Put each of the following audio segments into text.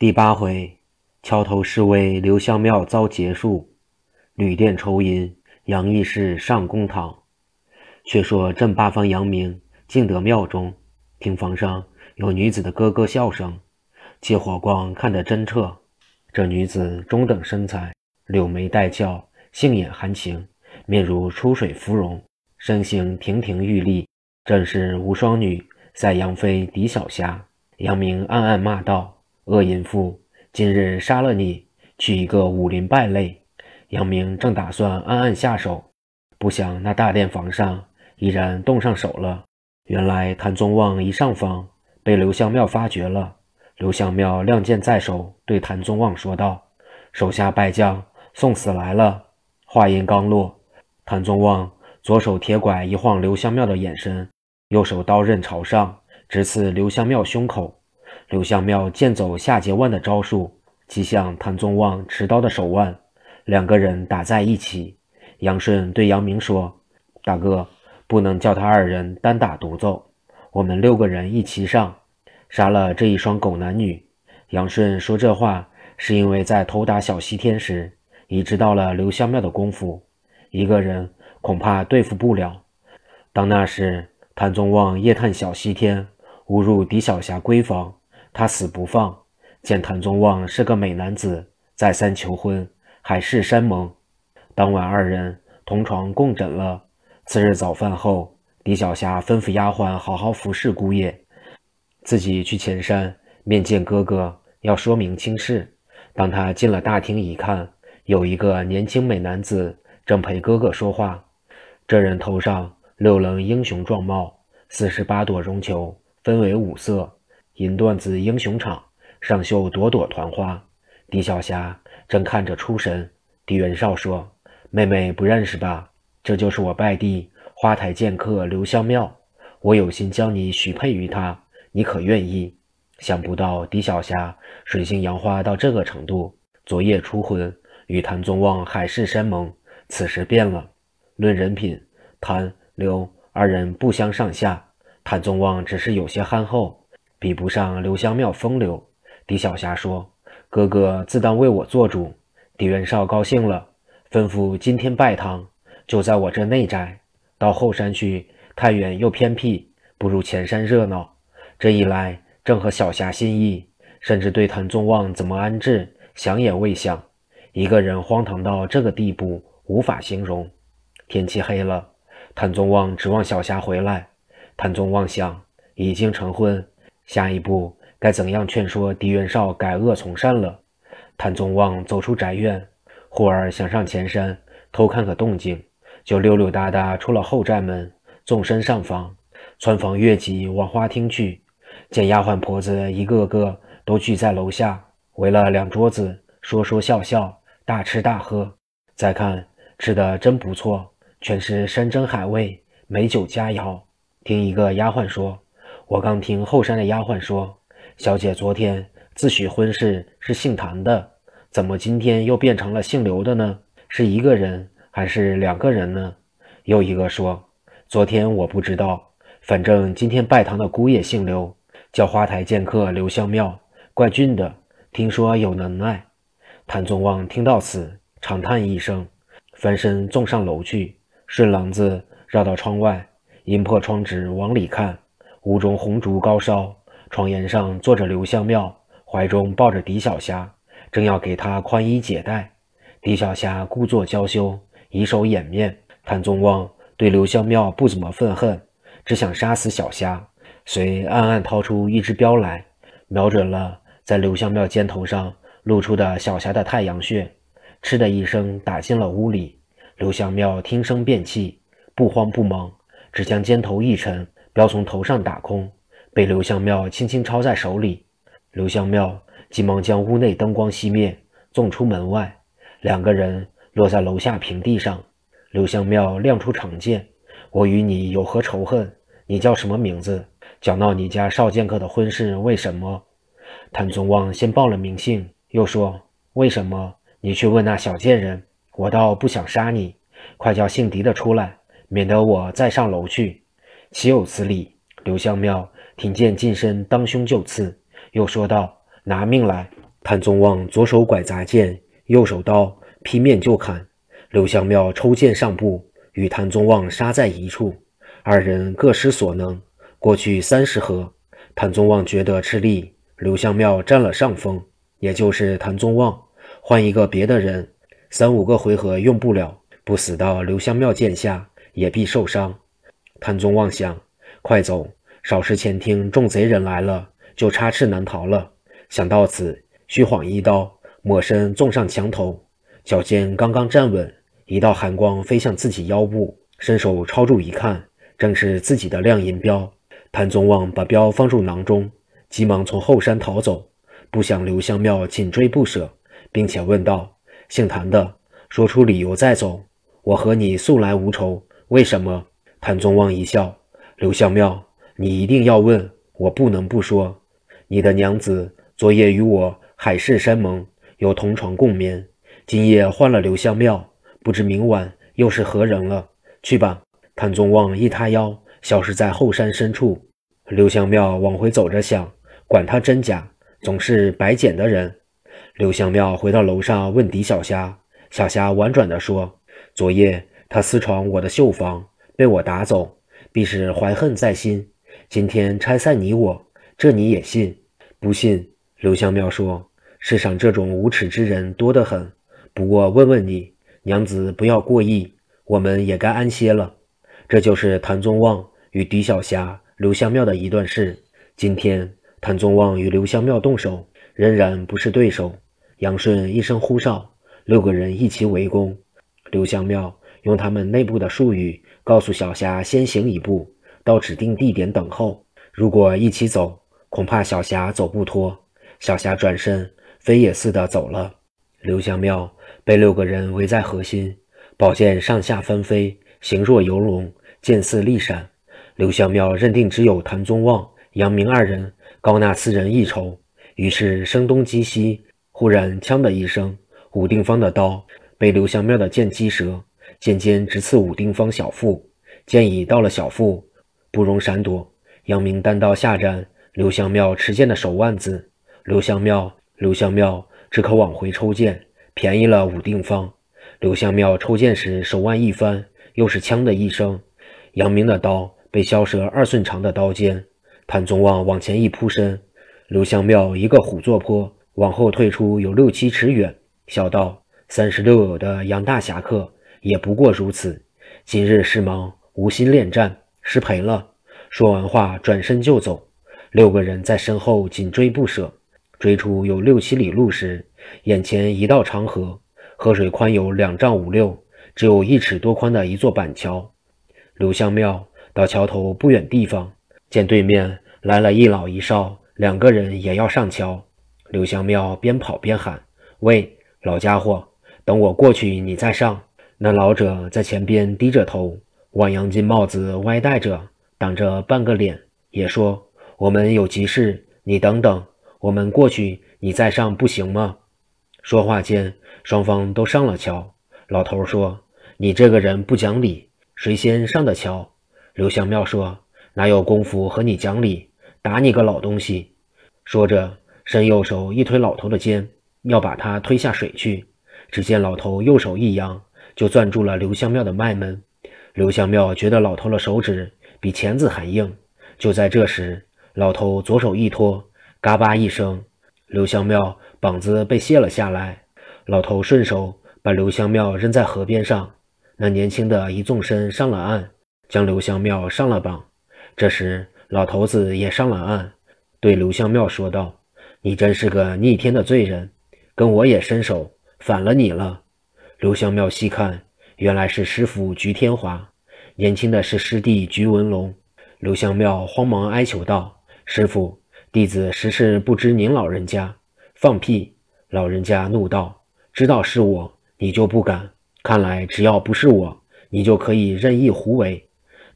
第八回，桥头示威刘香庙遭劫数，旅店抽银杨义士上公堂。却说镇八方扬名进得庙中，厅房上有女子的咯咯笑声，借火光看得真彻。这女子中等身材，柳眉带俏，杏眼含情，面如出水芙蓉，身形亭亭玉立，正是无双女赛杨妃狄小霞。杨明暗暗骂道。恶淫妇，今日杀了你，取一个武林败类。杨明正打算暗暗下手，不想那大殿房上已然动上手了。原来谭宗旺一上房，被刘香庙发觉了。刘香庙亮剑在手，对谭宗旺说道：“手下败将送死来了。”话音刚落，谭宗旺左手铁拐一晃刘香庙的眼神，右手刀刃朝上，直刺刘香庙胸口。刘香庙剑走下截腕的招数，击向谭宗旺持刀的手腕，两个人打在一起。杨顺对杨明说：“大哥，不能叫他二人单打独斗，我们六个人一齐上，杀了这一双狗男女。”杨顺说这话，是因为在偷打小西天时，已知道了刘香庙的功夫，一个人恐怕对付不了。当那时，谭宗旺夜探小西天，误入狄小霞闺房。他死不放，见谭宗旺是个美男子，再三求婚，海誓山盟。当晚二人同床共枕了。次日早饭后，李小霞吩咐丫鬟好好服侍姑爷，自己去前山面见哥哥，要说明亲事。当他进了大厅一看，有一个年轻美男子正陪哥哥说话。这人头上六棱英雄状貌，四十八朵绒球，分为五色。银缎子英雄场上绣朵朵团花，狄小霞正看着出神。狄元绍说：“妹妹不认识吧？这就是我拜弟花台剑客刘香庙，我有心将你许配于他，你可愿意？”想不到狄小霞水性杨花到这个程度，昨夜初婚，与谭宗旺海誓山盟，此时变了。论人品，谭刘二人不相上下，谭宗旺只是有些憨厚。比不上刘香庙风流，狄小霞说：“哥哥自当为我做主。”狄元绍高兴了，吩咐今天拜堂就在我这内宅，到后山去太远又偏僻，不如前山热闹。这一来正合小霞心意，甚至对谭宗旺怎么安置想也未想。一个人荒唐到这个地步，无法形容。天气黑了，谭宗旺指望小霞回来。谭宗旺想，已经成婚。下一步该怎样劝说狄元绍改恶从善了？谭宗旺走出宅院，忽而想上前山偷看个动静，就溜溜达达出了后寨门，纵身上房，穿房越脊往花厅去，见丫鬟婆子一个个都聚在楼下，围了两桌子，说说笑笑，大吃大喝。再看吃的真不错，全是山珍海味、美酒佳肴。听一个丫鬟说。我刚听后山的丫鬟说，小姐昨天自诩婚事是姓谭的，怎么今天又变成了姓刘的呢？是一个人还是两个人呢？又一个说，昨天我不知道，反正今天拜堂的姑爷姓刘，叫花台剑客刘香庙，怪俊的，听说有能耐。谭宗旺听到此，长叹一声，翻身纵上楼去，顺廊子绕到窗外，阴破窗纸往里看。屋中红烛高烧，床沿上坐着刘香庙，怀中抱着狄小霞，正要给她宽衣解带。狄小霞故作娇羞，以手掩面。谭宗旺对刘香庙不怎么愤恨，只想杀死小霞，遂暗暗掏出一支镖来，瞄准了在刘香庙肩头上露出的小霞的太阳穴，嗤的一声打进了屋里。刘香庙听声便气，不慌不忙，只将肩头一沉。镖从头上打空，被刘香庙轻轻抄在手里。刘香庙急忙将屋内灯光熄灭，纵出门外。两个人落在楼下平地上。刘香庙亮出长剑：“我与你有何仇恨？你叫什么名字？讲到你家少剑客的婚事，为什么？”谭宗旺先报了名姓，又说：“为什么？你去问那小贱人。我倒不想杀你，快叫姓狄的出来，免得我再上楼去。”岂有此理！刘香庙听见近身当胸就刺，又说道：“拿命来！”谭宗旺左手拐砸剑，右手刀，劈面就砍。刘香庙抽剑上步，与谭宗旺杀在一处，二人各施所能。过去三十合，谭宗旺觉得吃力，刘香庙占了上风。也就是谭宗旺，换一个别的人，三五个回合用不了，不死到刘香庙剑下，也必受伤。谭宗旺想：快走，少时前听众贼人来了，就插翅难逃了。想到此，虚晃一刀，抹身纵上墙头，脚尖刚刚站稳，一道寒光飞向自己腰部，伸手抄住一看，正是自己的亮银镖。谭宗旺把镖放入囊中，急忙从后山逃走。不想刘香庙紧追不舍，并且问道：“姓谭的，说出理由再走。我和你素来无仇，为什么？”谭宗旺一笑：“刘香庙，你一定要问，我不能不说。你的娘子昨夜与我海誓山盟，有同床共眠。今夜换了刘香庙，不知明晚又是何人了。去吧。”谭宗旺一塌腰，消失在后山深处。刘香庙往回走着，想：管他真假。总是白捡的人。刘香庙回到楼上问狄小霞，小霞婉转地说：“昨夜他私闯我的绣房，被我打走，必是怀恨在心。今天拆散你我，这你也信？不信？”刘香庙说：“世上这种无耻之人多得很。不过问问你，娘子不要过意，我们也该安歇了。”这就是谭宗旺与狄小霞、刘香庙的一段事。今天。谭宗旺与刘香庙动手，仍然不是对手。杨顺一声呼哨，六个人一起围攻。刘香庙用他们内部的术语告诉小霞先行一步，到指定地点等候。如果一起走，恐怕小霞走不脱。小霞转身飞也似的走了。刘香庙被六个人围在核心，宝剑上下翻飞，形若游龙，剑似利闪。刘香庙认定只有谭宗旺、杨明二人。高纳四人一筹，于是声东击西。忽然，锵的一声，武定方的刀被刘香庙的剑击折，剑尖直刺武定方小腹，剑已到了小腹，不容闪躲。杨明单刀下斩刘香庙持剑的手腕子，刘香庙，刘香庙只可往回抽剑，便宜了武定方。刘香庙抽剑时手腕一翻，又是锵的一声，杨明的刀被削折二寸长的刀尖。谭宗旺往前一扑身，刘香庙一个虎坐坡，往后退出有六七尺远，笑道：“三十六友的杨大侠客也不过如此。今日事忙，无心恋战，失陪了。”说完话，转身就走。六个人在身后紧追不舍，追出有六七里路时，眼前一道长河，河水宽有两丈五六，只有一尺多宽的一座板桥。刘香庙到桥头不远地方。见对面来了一老一少，两个人也要上桥。刘香庙边跑边喊：“喂，老家伙，等我过去，你再上。”那老者在前边低着头，万洋金帽子歪戴着，挡着半个脸，也说：“我们有急事，你等等，我们过去，你再上不行吗？”说话间，双方都上了桥。老头说：“你这个人不讲理，谁先上的桥？”刘香庙说。哪有功夫和你讲理？打你个老东西！说着，伸右手一推老头的肩，要把他推下水去。只见老头右手一扬，就攥住了刘香庙的脉门。刘香庙觉得老头的手指比钳子还硬。就在这时，老头左手一托，嘎巴一声，刘香庙膀子被卸了下来。老头顺手把刘香庙扔在河边上。那年轻的一纵身上了岸，将刘香庙上了绑。这时，老头子也上了岸，对刘香庙说道：“你真是个逆天的罪人，跟我也伸手，反了你了。”刘香庙细看，原来是师傅菊天华，年轻的是师弟菊文龙。刘香庙慌忙哀求道：“师傅，弟子实是不知您老人家。”放屁！老人家怒道：“知道是我，你就不敢？看来只要不是我，你就可以任意胡为。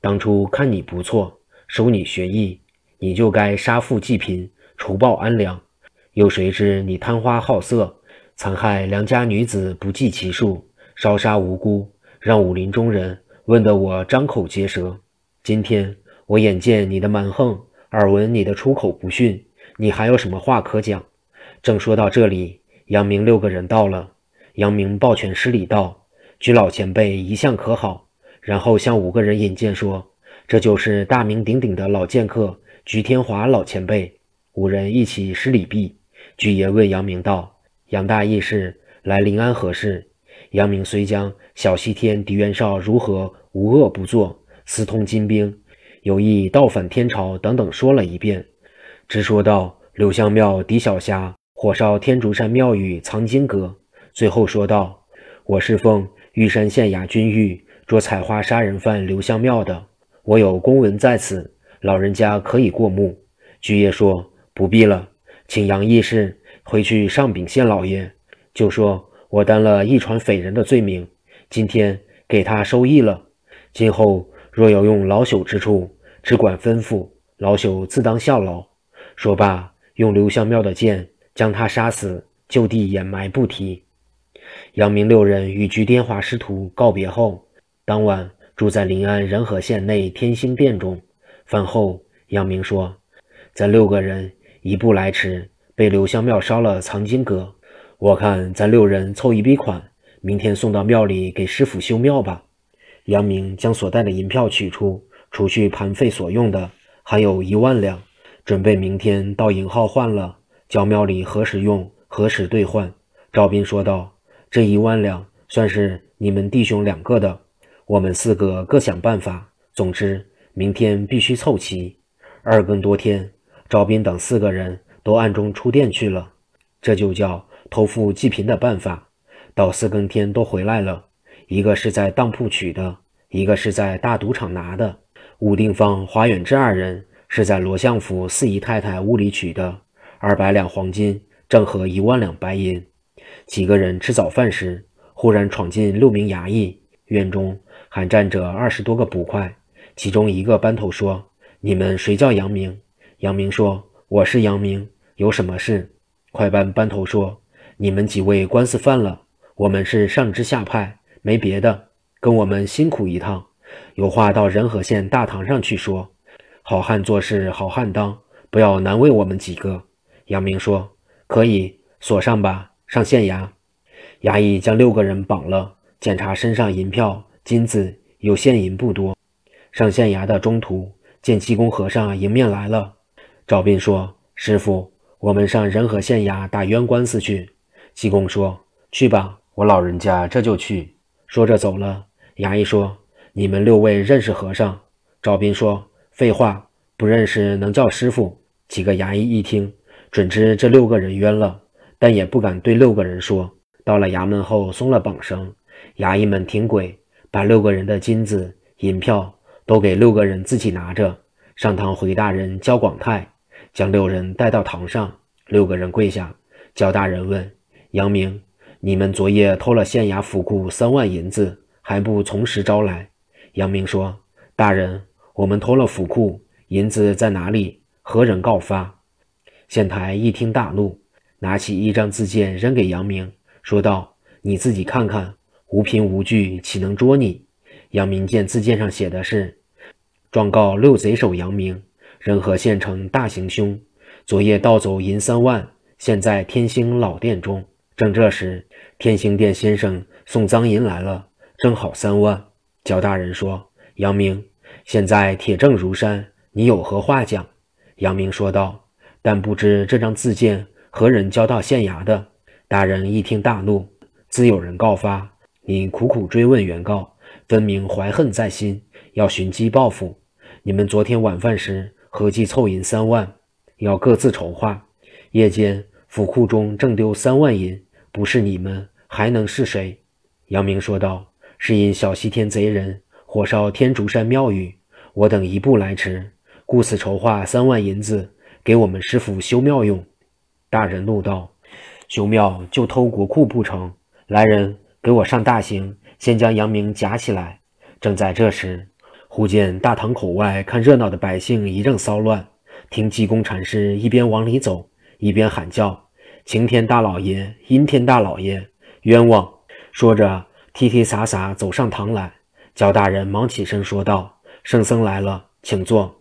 当初看你不错。”收你学艺，你就该杀富济贫，除暴安良。又谁知你贪花好色，残害良家女子不计其数，烧杀无辜，让武林中人问得我张口结舌。今天我眼见你的蛮横，耳闻你的出口不逊，你还有什么话可讲？正说到这里，杨明六个人到了。杨明抱拳施礼道：“居老前辈一向可好？”然后向五个人引荐说：“这就是大名鼎鼎的老剑客居天华老前辈。”五人一起施礼毕。居爷问杨明道：“杨大义士来临安何事？”杨明虽将小西天狄元绍如何无恶不作，私通金兵，有意倒反天朝等等说了一遍，直说到柳香庙狄小霞。火烧天竺山庙宇藏经阁，最后说道：“我是奉玉山县衙军谕捉采花杀人犯刘香庙的，我有公文在此，老人家可以过目。”居爷说：“不必了，请杨义士回去上禀县老爷，就说我担了一传匪人的罪名，今天给他收益了。今后若有用老朽之处，只管吩咐，老朽自当效劳。”说罢，用刘香庙的剑。将他杀死，就地掩埋不提。杨明六人与居滇华师徒告别后，当晚住在临安仁和县内天兴殿中。饭后，杨明说：“咱六个人一步来迟，被刘香庙烧了藏经阁。我看咱六人凑一笔款，明天送到庙里给师傅修庙吧。”杨明将所带的银票取出，除去盘费所用的，还有一万两，准备明天到银号换了。教庙里何时用，何时兑换？赵斌说道：“这一万两算是你们弟兄两个的，我们四个各想办法。总之，明天必须凑齐。二更多天，赵斌等四个人都暗中出店去了，这就叫偷富济贫的办法。到四更天都回来了，一个是在当铺取的，一个是在大赌场拿的。武定方、华远志二人是在罗相府四姨太太屋里取的。”二百两黄金，正合一万两白银。几个人吃早饭时，忽然闯进六名衙役，院中还站着二十多个捕快。其中一个班头说：“你们谁叫杨明？”杨明说：“我是杨明，有什么事？”快班班头说：“你们几位官司犯了，我们是上知下派，没别的，跟我们辛苦一趟，有话到仁和县大堂上去说。好汉做事好汉当，不要难为我们几个。”杨明说：“可以锁上吧，上县衙。”衙役将六个人绑了，检查身上银票、金子，有现银不多。上县衙的中途，见济公和尚迎面来了。赵斌说：“师傅，我们上仁和县衙打冤官司去。”济公说：“去吧，我老人家这就去。”说着走了。衙役说：“你们六位认识和尚？”赵斌说：“废话，不认识能叫师傅？”几个衙役一听。准知这六个人冤了，但也不敢对六个人说。到了衙门后，松了绑绳，衙役们停轨，把六个人的金子、银票都给六个人自己拿着，上堂回大人焦广泰，将六人带到堂上。六个人跪下，焦大人问杨明：“你们昨夜偷了县衙府库三万银子，还不从实招来？”杨明说：“大人，我们偷了府库，银子在哪里？何人告发？”县台一听大怒，拿起一张字件扔给杨明，说道：“你自己看看，无凭无据，岂能捉你？”杨明见字件上写的是：“状告六贼首杨明，仁和县城大行凶，昨夜盗走银三万，现在天兴老店中。正这时，天兴店先生送赃银来了，正好三万。”焦大人说：“杨明，现在铁证如山，你有何话讲？”杨明说道。但不知这张字件何人交到县衙的？大人一听大怒，自有人告发。你苦苦追问原告，分明怀恨在心，要寻机报复。你们昨天晚饭时合计凑银三万，要各自筹划。夜间府库中正丢三万银，不是你们还能是谁？杨明说道：“是因小西天贼人火烧天竺山庙宇，我等一步来迟，故此筹划三万银子。”给我们师傅修庙用，大人怒道：“修庙就偷国库不成？来人，给我上大刑，先将杨明夹起来。”正在这时，忽见大堂口外看热闹的百姓一阵骚乱，听济公禅师一边往里走，一边喊叫：“晴天大老爷，阴天大老爷，冤枉！”说着，踢踢洒洒走上堂来。焦大人忙起身说道：“圣僧来了，请坐。”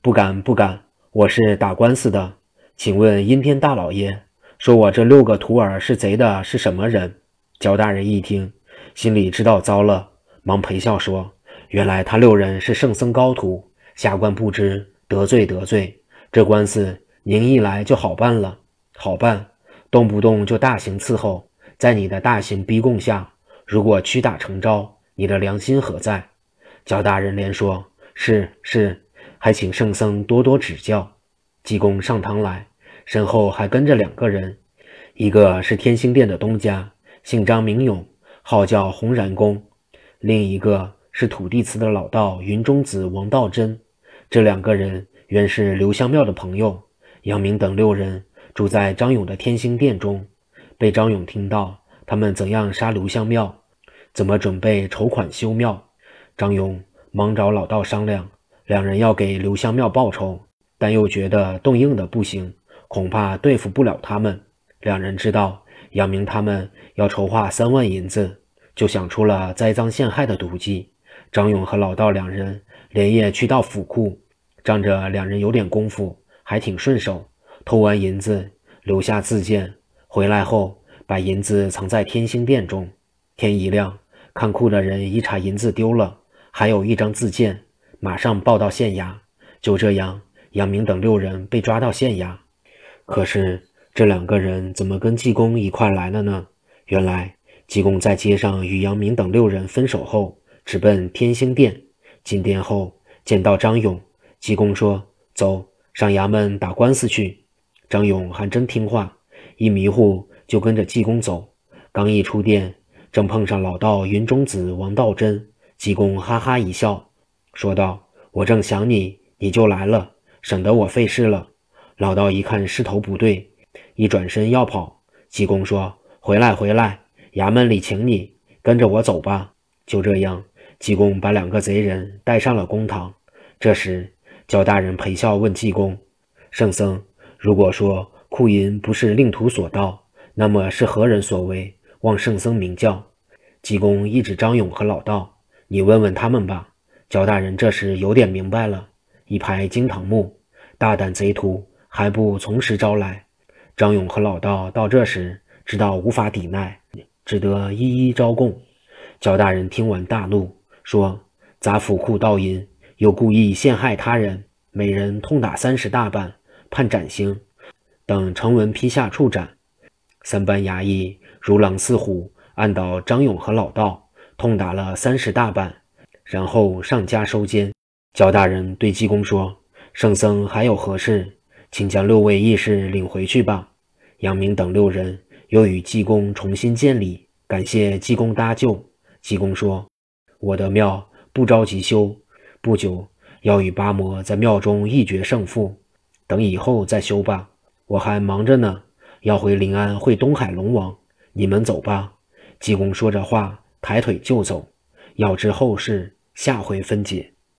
不敢，不敢。我是打官司的，请问阴天大老爷，说我这六个徒儿是贼的，是什么人？”焦大人一听，心里知道糟了，忙陪笑说：“原来他六人是圣僧高徒，下官不知，得罪得罪。这官司您一来就好办了，好办，动不动就大刑伺候，在你的大刑逼供下，如果屈打成招，你的良心何在？”焦大人连说：“是是，还请圣僧多多指教。”济公上堂来，身后还跟着两个人，一个是天兴殿的东家。姓张名勇，号叫洪然公。另一个是土地祠的老道云中子王道真。这两个人原是刘香庙的朋友。杨明等六人住在张勇的天星殿中，被张勇听到他们怎样杀刘香庙，怎么准备筹款修庙。张勇忙找老道商量，两人要给刘香庙报仇，但又觉得动硬的不行，恐怕对付不了他们。两人知道杨明他们。要筹划三万银子，就想出了栽赃陷害的毒计。张勇和老道两人连夜去到府库，仗着两人有点功夫，还挺顺手。偷完银子，留下自荐，回来后把银子藏在天星殿中。天一亮，看库的人一查银子丢了，还有一张自荐，马上报到县衙。就这样，杨明等六人被抓到县衙。可是这两个人怎么跟济公一块来了呢？原来济公在街上与杨明等六人分手后，直奔天兴殿。进殿后见到张勇，济公说：“走上衙门打官司去。”张勇还真听话，一迷糊就跟着济公走。刚一出殿，正碰上老道云中子王道真。济公哈哈一笑，说道：“我正想你，你就来了，省得我费事了。”老道一看势头不对，一转身要跑。济公说。回来，回来！衙门里请你，跟着我走吧。就这样，济公把两个贼人带上了公堂。这时，焦大人陪笑问济公：“圣僧，如果说库银不是令徒所盗，那么是何人所为？望圣僧明教。”济公一指张勇和老道：“你问问他们吧。”焦大人这时有点明白了，一拍惊堂木：“大胆贼徒，还不从实招来！”张勇和老道到这时。知道无法抵赖，只得一一招供。焦大人听完大怒，说：“砸府库盗银，又故意陷害他人，每人痛打三十大板，判斩刑。等成文批下处斩。”三班衙役如狼似虎，按倒张勇和老道，痛打了三十大板，然后上家收监。焦大人对济公说：“圣僧还有何事，请将六位义士领回去吧。”杨明等六人。又与济公重新见礼，感谢济公搭救。济公说：“我的庙不着急修，不久要与八魔在庙中一决胜负，等以后再修吧。我还忙着呢，要回临安会东海龙王。你们走吧。”济公说着话，抬腿就走。要知后事，下回分解。